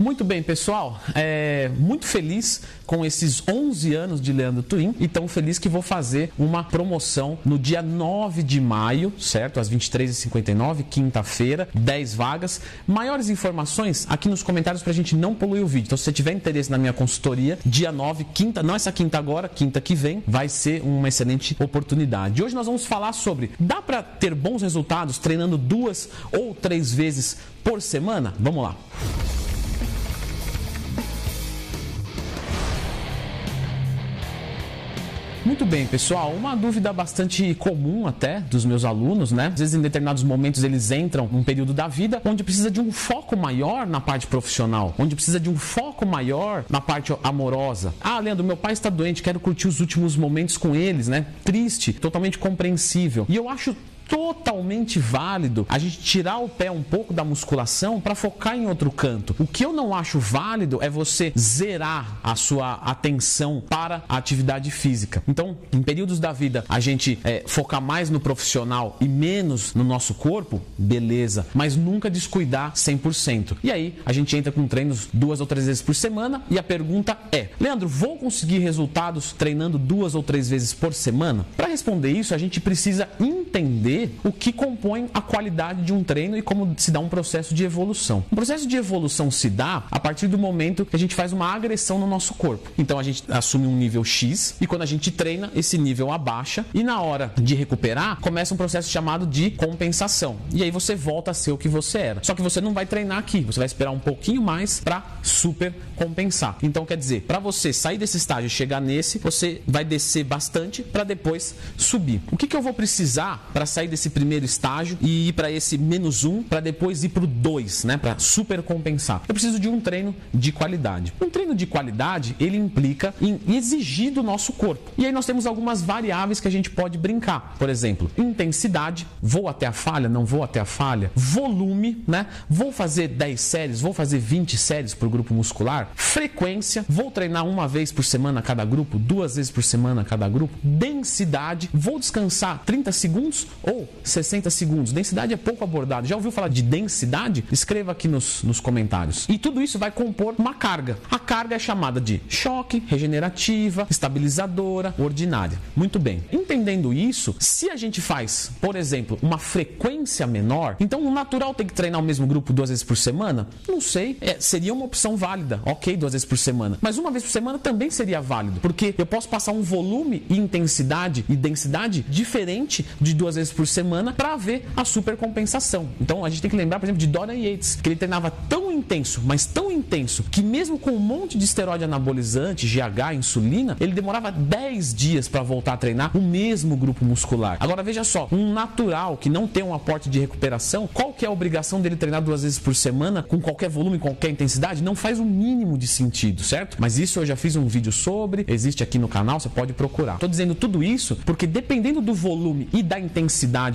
Muito bem, pessoal. É, muito feliz com esses 11 anos de Leandro Twin e tão feliz que vou fazer uma promoção no dia 9 de maio, certo? Às 23h59, quinta-feira, 10 vagas. Maiores informações aqui nos comentários pra gente não poluir o vídeo. Então, se você tiver interesse na minha consultoria, dia 9, quinta, não essa quinta agora, quinta que vem, vai ser uma excelente oportunidade. Hoje nós vamos falar sobre dá para ter bons resultados treinando duas ou três vezes por semana? Vamos lá. Muito bem, pessoal. Uma dúvida bastante comum até dos meus alunos, né? Às vezes em determinados momentos eles entram num período da vida onde precisa de um foco maior na parte profissional, onde precisa de um foco maior na parte amorosa. Ah, Leandro, meu pai está doente, quero curtir os últimos momentos com eles, né? Triste, totalmente compreensível. E eu acho totalmente válido a gente tirar o pé um pouco da musculação para focar em outro canto. O que eu não acho válido é você zerar a sua atenção para a atividade física. Então, em períodos da vida, a gente é, focar mais no profissional e menos no nosso corpo, beleza, mas nunca descuidar 100%. E aí, a gente entra com treinos duas ou três vezes por semana e a pergunta é: Leandro, vou conseguir resultados treinando duas ou três vezes por semana? Para responder isso, a gente precisa entender o que compõe a qualidade de um treino e como se dá um processo de evolução. O processo de evolução se dá a partir do momento que a gente faz uma agressão no nosso corpo. Então a gente assume um nível X e quando a gente treina, esse nível abaixa e na hora de recuperar, começa um processo chamado de compensação. E aí você volta a ser o que você era. Só que você não vai treinar aqui, você vai esperar um pouquinho mais para super compensar. Então quer dizer, para você sair desse estágio e chegar nesse, você vai descer bastante para depois subir. O que, que eu vou precisar para sair desse primeiro estágio e ir para esse menos um, para depois ir para o dois, né? Para super compensar. Eu preciso de um treino de qualidade. Um treino de qualidade ele implica em exigir do nosso corpo. E aí nós temos algumas variáveis que a gente pode brincar. Por exemplo, intensidade, vou até a falha, não vou até a falha. Volume, né? Vou fazer 10 séries, vou fazer 20 séries para o grupo muscular. Frequência, vou treinar uma vez por semana cada grupo, duas vezes por semana cada grupo. Densidade, vou descansar 30 segundos ou 60 segundos. Densidade é pouco abordado. Já ouviu falar de densidade? Escreva aqui nos, nos comentários. E tudo isso vai compor uma carga. A carga é chamada de choque, regenerativa, estabilizadora, ordinária. Muito bem. Entendendo isso, se a gente faz, por exemplo, uma frequência menor, então o natural tem que treinar o mesmo grupo duas vezes por semana? Não sei. É, seria uma opção válida. Ok, duas vezes por semana. Mas uma vez por semana também seria válido. Porque eu posso passar um volume e intensidade e densidade diferente de duas vezes por semana para ver a supercompensação. Então a gente tem que lembrar, por exemplo, de Dorian Yates, que ele treinava tão intenso, mas tão intenso, que mesmo com um monte de esteroide anabolizante, GH, insulina, ele demorava 10 dias para voltar a treinar o mesmo grupo muscular. Agora veja só, um natural que não tem um aporte de recuperação, qual que é a obrigação dele treinar duas vezes por semana com qualquer volume, qualquer intensidade? Não faz o um mínimo de sentido, certo? Mas isso eu já fiz um vídeo sobre, existe aqui no canal, você pode procurar. Estou dizendo tudo isso porque dependendo do volume e da intensidade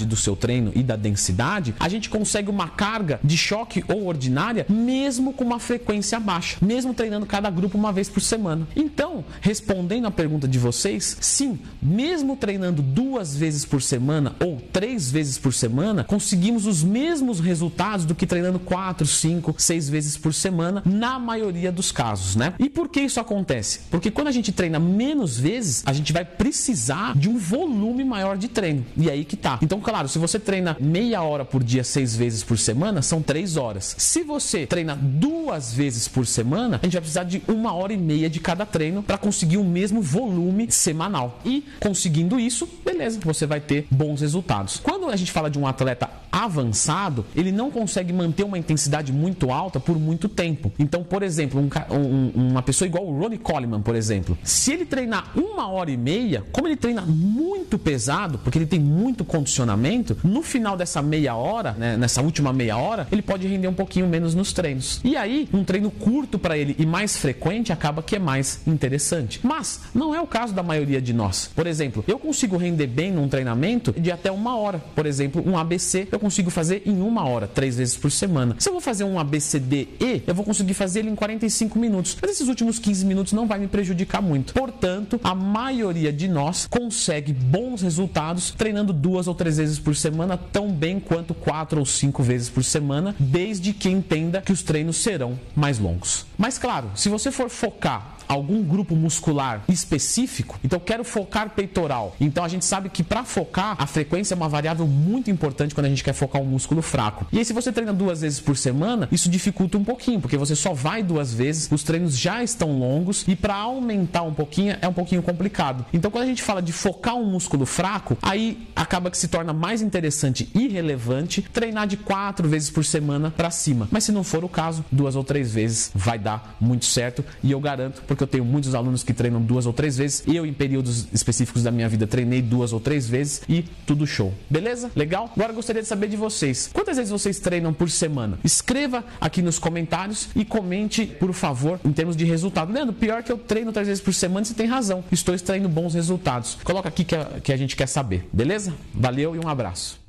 do seu treino e da densidade, a gente consegue uma carga de choque ou ordinária mesmo com uma frequência baixa, mesmo treinando cada grupo uma vez por semana. Então, respondendo a pergunta de vocês, sim, mesmo treinando duas vezes por semana ou três vezes por semana, conseguimos os mesmos resultados do que treinando quatro, cinco, seis vezes por semana, na maioria dos casos, né? E por que isso acontece? Porque quando a gente treina menos vezes, a gente vai precisar de um volume maior de treino. E aí que tá. Então, claro, se você treina meia hora por dia, seis vezes por semana, são três horas. Se você treina duas vezes por semana, a gente vai precisar de uma hora e meia de cada treino para conseguir o mesmo volume semanal. E conseguindo isso, beleza, você vai ter bons resultados. Quando a gente fala de um atleta avançado, ele não consegue manter uma intensidade muito alta por muito tempo. Então, por exemplo, um, um, uma pessoa igual o Ronnie Coleman, por exemplo, se ele treinar uma hora e meia, como ele treina muito pesado, porque ele tem muito condicionamento, no final dessa meia hora, né, nessa última meia hora, ele pode render um pouquinho menos nos treinos. E aí, um treino curto para ele e mais frequente acaba que é mais interessante. Mas não é o caso da maioria de nós. Por exemplo, eu consigo render bem num treinamento de até uma hora. por exemplo, um ABC, eu consigo fazer em uma hora, três vezes por semana. Se eu vou fazer um ABCDE, eu vou conseguir fazer ele em 45 minutos. Mas esses últimos 15 minutos não vai me prejudicar muito. Portanto, a maioria de nós consegue bons resultados treinando duas ou três vezes por semana, tão bem quanto quatro ou cinco vezes por semana, desde que entenda que os treinos serão mais longos. Mas claro, se você for focar algum grupo muscular específico, então quero focar peitoral. Então a gente sabe que para focar, a frequência é uma variável muito importante quando a gente quer focar um músculo fraco. E aí, se você treina duas vezes por semana, isso dificulta um pouquinho, porque você só vai duas vezes, os treinos já estão longos e para aumentar um pouquinho é um pouquinho complicado. Então, quando a gente fala de focar um músculo fraco, aí acaba que se torna mais interessante e relevante treinar de quatro vezes por semana para cima. Mas se não for o caso, duas ou três vezes vai dar muito certo e eu garanto, porque eu tenho muitos alunos que treinam duas ou três vezes. Eu, em períodos específicos da minha vida, treinei duas ou três vezes e tudo show. Beleza? Legal? Agora gostaria de saber de vocês. Quantas vezes vocês treinam por semana? Escreva aqui nos comentários e comente, por favor, em termos de resultado. Leandro, pior que eu treino três vezes por semana, você tem razão. Estou extraindo bons resultados. Coloca aqui que a, que a gente quer saber. Beleza? Valeu e um abraço.